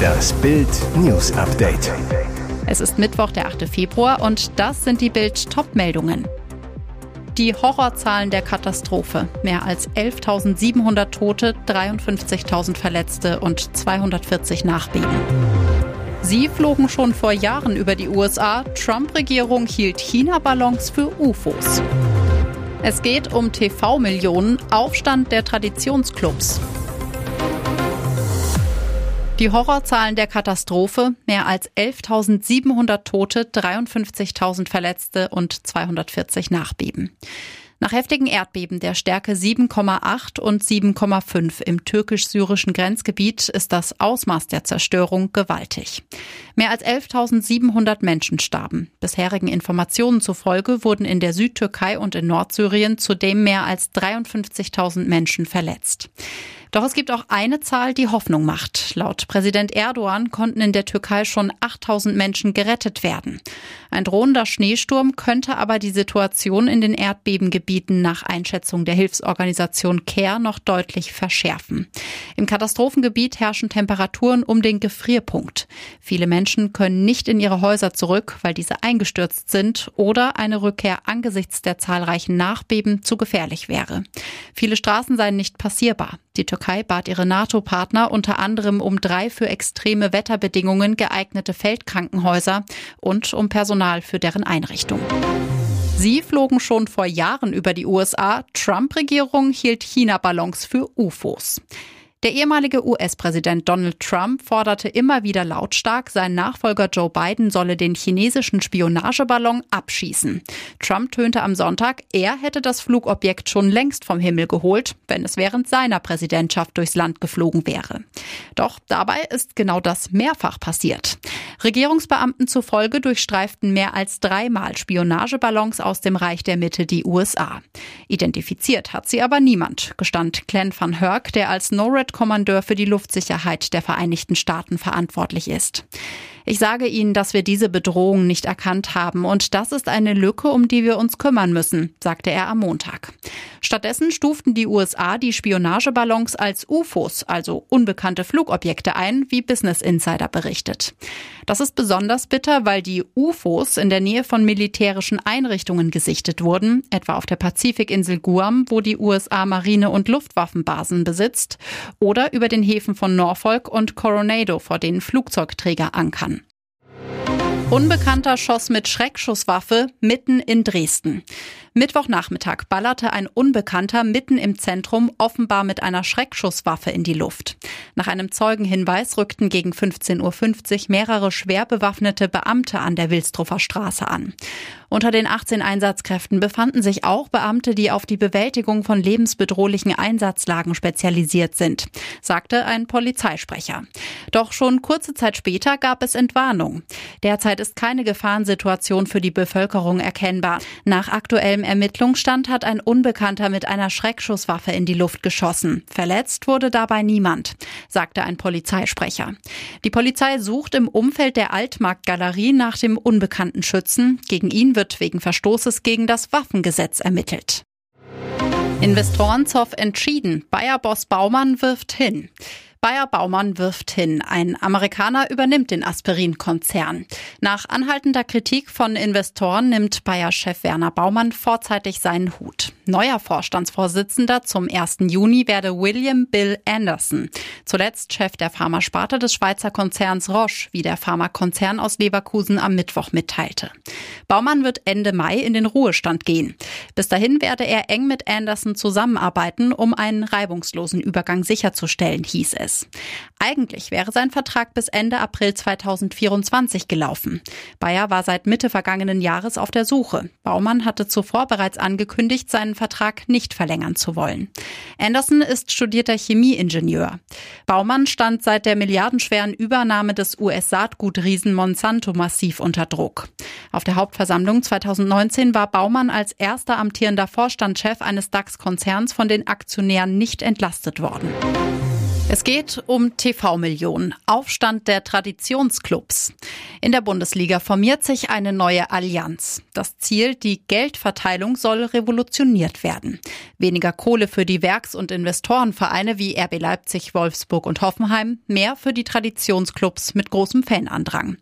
Das Bild News Update. Es ist Mittwoch, der 8. Februar und das sind die Bild Topmeldungen. Die Horrorzahlen der Katastrophe. Mehr als 11.700 Tote, 53.000 Verletzte und 240 Nachbeben. Sie flogen schon vor Jahren über die USA. Trump-Regierung hielt China-Ballons für UFOs. Es geht um TV-Millionen, Aufstand der Traditionsclubs. Die Horrorzahlen der Katastrophe, mehr als 11.700 Tote, 53.000 Verletzte und 240 Nachbeben. Nach heftigen Erdbeben der Stärke 7,8 und 7,5 im türkisch-syrischen Grenzgebiet ist das Ausmaß der Zerstörung gewaltig. Mehr als 11.700 Menschen starben. Bisherigen Informationen zufolge wurden in der Südtürkei und in Nordsyrien zudem mehr als 53.000 Menschen verletzt. Doch es gibt auch eine Zahl, die Hoffnung macht. Laut Präsident Erdogan konnten in der Türkei schon 8000 Menschen gerettet werden. Ein drohender Schneesturm könnte aber die Situation in den Erdbebengebieten nach Einschätzung der Hilfsorganisation CARE noch deutlich verschärfen. Im Katastrophengebiet herrschen Temperaturen um den Gefrierpunkt. Viele Menschen können nicht in ihre Häuser zurück, weil diese eingestürzt sind oder eine Rückkehr angesichts der zahlreichen Nachbeben zu gefährlich wäre. Viele Straßen seien nicht passierbar. Die Türkei bat ihre NATO-Partner unter anderem um drei für extreme Wetterbedingungen geeignete Feldkrankenhäuser und um Personal für deren Einrichtung. Sie flogen schon vor Jahren über die USA. Trump-Regierung hielt China-Ballons für UFOs. Der ehemalige US-Präsident Donald Trump forderte immer wieder lautstark, sein Nachfolger Joe Biden solle den chinesischen Spionageballon abschießen. Trump tönte am Sonntag, er hätte das Flugobjekt schon längst vom Himmel geholt, wenn es während seiner Präsidentschaft durchs Land geflogen wäre. Doch dabei ist genau das mehrfach passiert. Regierungsbeamten zufolge durchstreiften mehr als dreimal Spionageballons aus dem Reich der Mitte die USA. Identifiziert hat sie aber niemand, gestand Glenn van Herk, der als NORAD-Kommandeur für die Luftsicherheit der Vereinigten Staaten verantwortlich ist. Ich sage Ihnen, dass wir diese Bedrohung nicht erkannt haben und das ist eine Lücke, um die wir uns kümmern müssen, sagte er am Montag. Stattdessen stuften die USA die Spionageballons als UFOs, also unbekannte Flugobjekte ein, wie Business Insider berichtet. Das ist besonders bitter, weil die UFOs in der Nähe von militärischen Einrichtungen gesichtet wurden, etwa auf der Pazifikinsel Guam, wo die USA Marine- und Luftwaffenbasen besitzt, oder über den Häfen von Norfolk und Coronado, vor denen Flugzeugträger ankern. Unbekannter schoss mit Schreckschusswaffe mitten in Dresden. Mittwochnachmittag ballerte ein Unbekannter mitten im Zentrum offenbar mit einer Schreckschusswaffe in die Luft. Nach einem Zeugenhinweis rückten gegen 15.50 Uhr mehrere schwer bewaffnete Beamte an der Wilstruffer Straße an. Unter den 18 Einsatzkräften befanden sich auch Beamte, die auf die Bewältigung von lebensbedrohlichen Einsatzlagen spezialisiert sind, sagte ein Polizeisprecher. Doch schon kurze Zeit später gab es Entwarnung. Derzeit ist keine Gefahrensituation für die Bevölkerung erkennbar. Nach aktuellem Ermittlungsstand hat ein Unbekannter mit einer Schreckschusswaffe in die Luft geschossen. Verletzt wurde dabei niemand, sagte ein Polizeisprecher. Die Polizei sucht im Umfeld der Altmarktgalerie nach dem unbekannten Schützen. Gegen ihn wird wegen Verstoßes gegen das Waffengesetz ermittelt. Investorenzoff entschieden. Bayer-Boss Baumann wirft hin. Bayer Baumann wirft hin. Ein Amerikaner übernimmt den Aspirin-Konzern. Nach anhaltender Kritik von Investoren nimmt Bayer-Chef Werner Baumann vorzeitig seinen Hut. Neuer Vorstandsvorsitzender zum 1. Juni werde William Bill Anderson. Zuletzt Chef der Pharmasparte des Schweizer Konzerns Roche, wie der Pharmakonzern aus Leverkusen am Mittwoch mitteilte. Baumann wird Ende Mai in den Ruhestand gehen. Bis dahin werde er eng mit Anderson zusammenarbeiten, um einen reibungslosen Übergang sicherzustellen, hieß es ist. Eigentlich wäre sein Vertrag bis Ende April 2024 gelaufen. Bayer war seit Mitte vergangenen Jahres auf der Suche. Baumann hatte zuvor bereits angekündigt, seinen Vertrag nicht verlängern zu wollen. Anderson ist studierter Chemieingenieur. Baumann stand seit der milliardenschweren Übernahme des US-Saatgutriesen Monsanto massiv unter Druck. Auf der Hauptversammlung 2019 war Baumann als erster amtierender Vorstandschef eines DAX-Konzerns von den Aktionären nicht entlastet worden. Es geht um TV-Millionen, Aufstand der Traditionsclubs. In der Bundesliga formiert sich eine neue Allianz. Das Ziel, die Geldverteilung soll revolutioniert werden. Weniger Kohle für die Werks- und Investorenvereine wie RB Leipzig, Wolfsburg und Hoffenheim, mehr für die Traditionsclubs mit großem Fanandrang.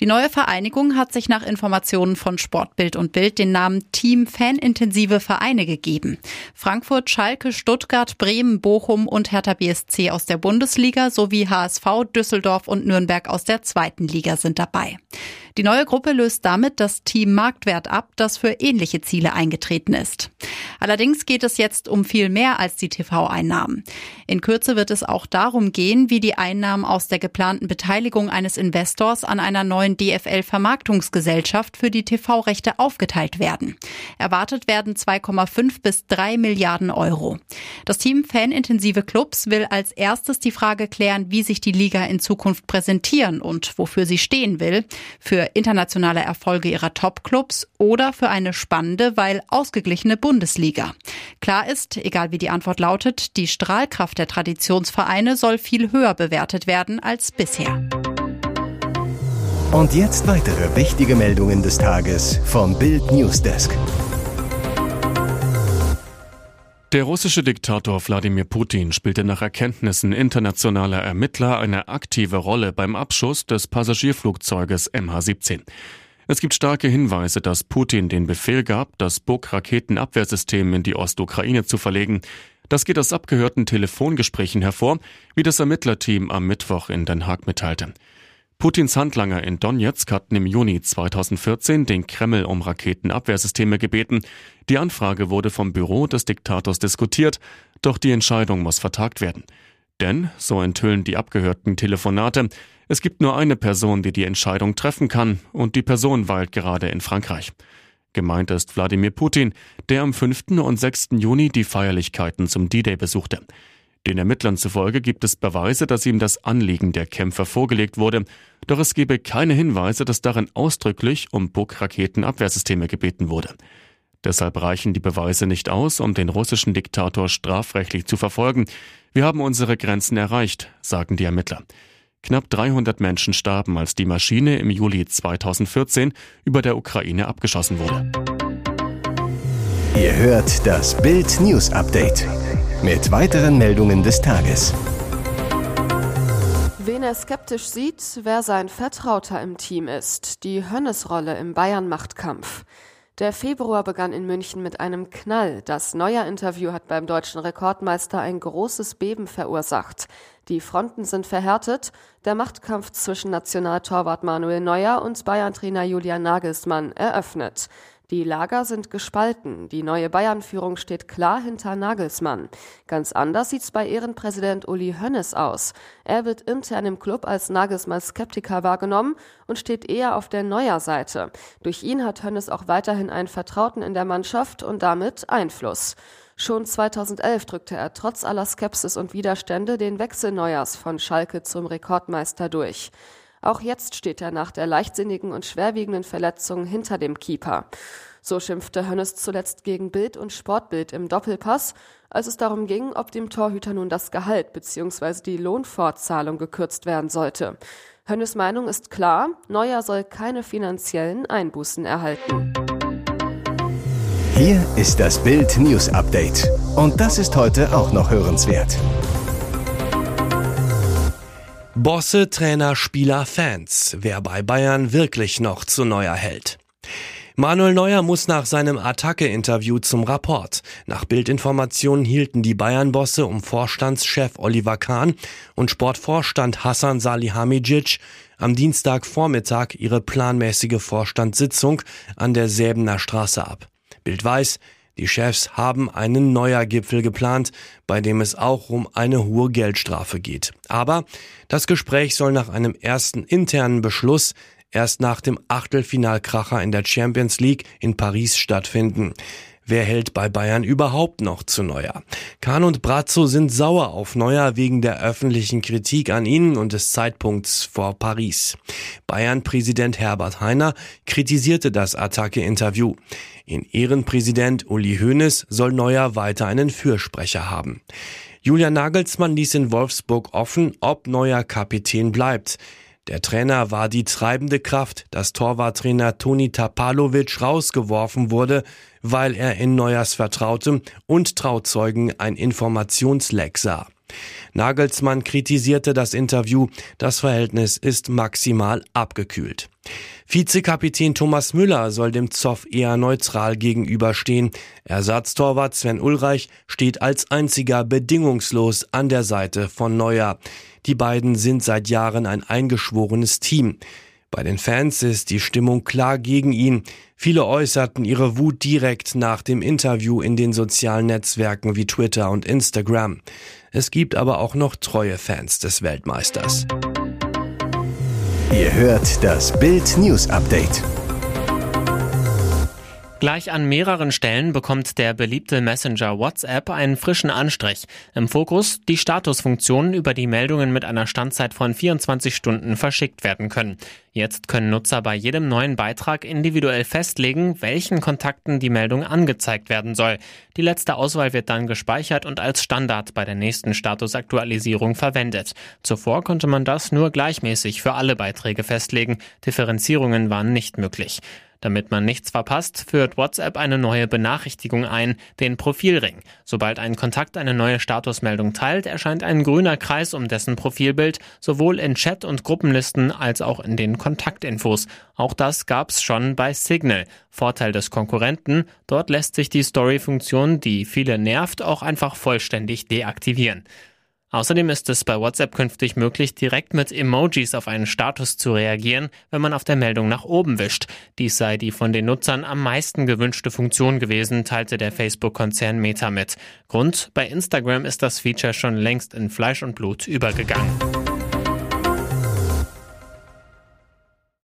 Die neue Vereinigung hat sich nach Informationen von Sportbild und Bild den Namen Team Fanintensive Vereine gegeben. Frankfurt, Schalke, Stuttgart, Bremen, Bochum und Hertha BSC aus der Bundesliga sowie HSV, Düsseldorf und Nürnberg aus der zweiten Liga sind dabei. Die neue Gruppe löst damit das Team Marktwert ab, das für ähnliche Ziele eingetreten ist. Allerdings geht es jetzt um viel mehr als die TV-Einnahmen. In Kürze wird es auch darum gehen, wie die Einnahmen aus der geplanten Beteiligung eines Investors an einer neuen DFL-Vermarktungsgesellschaft für die TV-Rechte aufgeteilt werden. Erwartet werden 2,5 bis 3 Milliarden Euro. Das Team Fanintensive Clubs will als erstes die Frage klären, wie sich die Liga in Zukunft präsentieren und wofür sie stehen will. Für für internationale Erfolge ihrer Top-Clubs oder für eine spannende, weil ausgeglichene Bundesliga. Klar ist, egal wie die Antwort lautet, die Strahlkraft der Traditionsvereine soll viel höher bewertet werden als bisher. Und jetzt weitere wichtige Meldungen des Tages vom Bild Newsdesk. Der russische Diktator Wladimir Putin spielte nach Erkenntnissen internationaler Ermittler eine aktive Rolle beim Abschuss des Passagierflugzeuges MH17. Es gibt starke Hinweise, dass Putin den Befehl gab, das Buk-Raketenabwehrsystem in die Ostukraine zu verlegen. Das geht aus abgehörten Telefongesprächen hervor, wie das Ermittlerteam am Mittwoch in Den Haag mitteilte. Putins Handlanger in Donetsk hatten im Juni 2014 den Kreml um Raketenabwehrsysteme gebeten. Die Anfrage wurde vom Büro des Diktators diskutiert, doch die Entscheidung muss vertagt werden. Denn, so enthüllen die abgehörten Telefonate, es gibt nur eine Person, die die Entscheidung treffen kann, und die Person weilt gerade in Frankreich. Gemeint ist Wladimir Putin, der am 5. und 6. Juni die Feierlichkeiten zum D-Day besuchte. Den Ermittlern zufolge gibt es Beweise, dass ihm das Anliegen der Kämpfer vorgelegt wurde, doch es gebe keine Hinweise, dass darin ausdrücklich um Buk-Raketenabwehrsysteme gebeten wurde. Deshalb reichen die Beweise nicht aus, um den russischen Diktator strafrechtlich zu verfolgen. Wir haben unsere Grenzen erreicht, sagen die Ermittler. Knapp 300 Menschen starben, als die Maschine im Juli 2014 über der Ukraine abgeschossen wurde. Ihr hört das Bild News Update mit weiteren Meldungen des Tages. Wen er skeptisch sieht, wer sein Vertrauter im Team ist. Die Hönnesrolle im Bayern-Machtkampf. Der Februar begann in München mit einem Knall. Das Neuer-Interview hat beim deutschen Rekordmeister ein großes Beben verursacht. Die Fronten sind verhärtet. Der Machtkampf zwischen Nationaltorwart Manuel Neuer und Bayern-Trainer Julian Nagelsmann eröffnet. Die Lager sind gespalten. Die neue Bayern-Führung steht klar hinter Nagelsmann. Ganz anders sieht's bei Ehrenpräsident Uli Hönnes aus. Er wird intern im Club als Nagelsmann Skeptiker wahrgenommen und steht eher auf der Neuer-Seite. Durch ihn hat Hönnes auch weiterhin einen Vertrauten in der Mannschaft und damit Einfluss. Schon 2011 drückte er trotz aller Skepsis und Widerstände den Wechsel Neuers von Schalke zum Rekordmeister durch. Auch jetzt steht er nach der leichtsinnigen und schwerwiegenden Verletzung hinter dem Keeper. So schimpfte Hönnes zuletzt gegen Bild und Sportbild im Doppelpass, als es darum ging, ob dem Torhüter nun das Gehalt bzw. die Lohnfortzahlung gekürzt werden sollte. Hönnes Meinung ist klar, Neuer soll keine finanziellen Einbußen erhalten. Hier ist das Bild News Update. Und das ist heute auch noch hörenswert. Bosse, Trainer, Spieler, Fans. Wer bei Bayern wirklich noch zu Neuer hält. Manuel Neuer muss nach seinem Attacke-Interview zum Rapport. Nach Bildinformationen hielten die Bayern-Bosse um Vorstandschef Oliver Kahn und Sportvorstand Hassan Salihamidzic am Dienstagvormittag ihre planmäßige Vorstandssitzung an der Säbener Straße ab. Bild weiß, die Chefs haben einen neuer Gipfel geplant, bei dem es auch um eine hohe Geldstrafe geht. Aber das Gespräch soll nach einem ersten internen Beschluss erst nach dem Achtelfinalkracher in der Champions League in Paris stattfinden. Wer hält bei Bayern überhaupt noch zu Neuer? Kahn und Brazzo sind sauer auf Neuer wegen der öffentlichen Kritik an ihnen und des Zeitpunkts vor Paris. Bayern-Präsident Herbert Heiner kritisierte das Attacke-Interview. In Ehrenpräsident Uli Hoeneß soll Neuer weiter einen Fürsprecher haben. Julian Nagelsmann ließ in Wolfsburg offen, ob neuer Kapitän bleibt. Der Trainer war die treibende Kraft, dass Torwarttrainer Toni Tapalovic rausgeworfen wurde, weil er in Neuers Vertrautem und Trauzeugen ein Informationsleck sah. Nagelsmann kritisierte das Interview, das Verhältnis ist maximal abgekühlt. Vizekapitän Thomas Müller soll dem Zoff eher neutral gegenüberstehen. Ersatztorwart Sven Ulreich steht als einziger bedingungslos an der Seite von Neuer. Die beiden sind seit Jahren ein eingeschworenes Team. Bei den Fans ist die Stimmung klar gegen ihn. Viele äußerten ihre Wut direkt nach dem Interview in den sozialen Netzwerken wie Twitter und Instagram. Es gibt aber auch noch treue Fans des Weltmeisters. Ihr hört das Bild News Update. Gleich an mehreren Stellen bekommt der beliebte Messenger WhatsApp einen frischen Anstrich. Im Fokus die Statusfunktionen, über die Meldungen mit einer Standzeit von 24 Stunden verschickt werden können. Jetzt können Nutzer bei jedem neuen Beitrag individuell festlegen, welchen Kontakten die Meldung angezeigt werden soll. Die letzte Auswahl wird dann gespeichert und als Standard bei der nächsten Statusaktualisierung verwendet. Zuvor konnte man das nur gleichmäßig für alle Beiträge festlegen. Differenzierungen waren nicht möglich. Damit man nichts verpasst, führt WhatsApp eine neue Benachrichtigung ein, den Profilring. Sobald ein Kontakt eine neue Statusmeldung teilt, erscheint ein grüner Kreis um dessen Profilbild, sowohl in Chat- und Gruppenlisten als auch in den Kontaktinfos. Auch das gab's schon bei Signal. Vorteil des Konkurrenten, dort lässt sich die Story-Funktion, die viele nervt, auch einfach vollständig deaktivieren. Außerdem ist es bei WhatsApp künftig möglich, direkt mit Emojis auf einen Status zu reagieren, wenn man auf der Meldung nach oben wischt. Dies sei die von den Nutzern am meisten gewünschte Funktion gewesen, teilte der Facebook-Konzern Meta mit. Grund, bei Instagram ist das Feature schon längst in Fleisch und Blut übergegangen.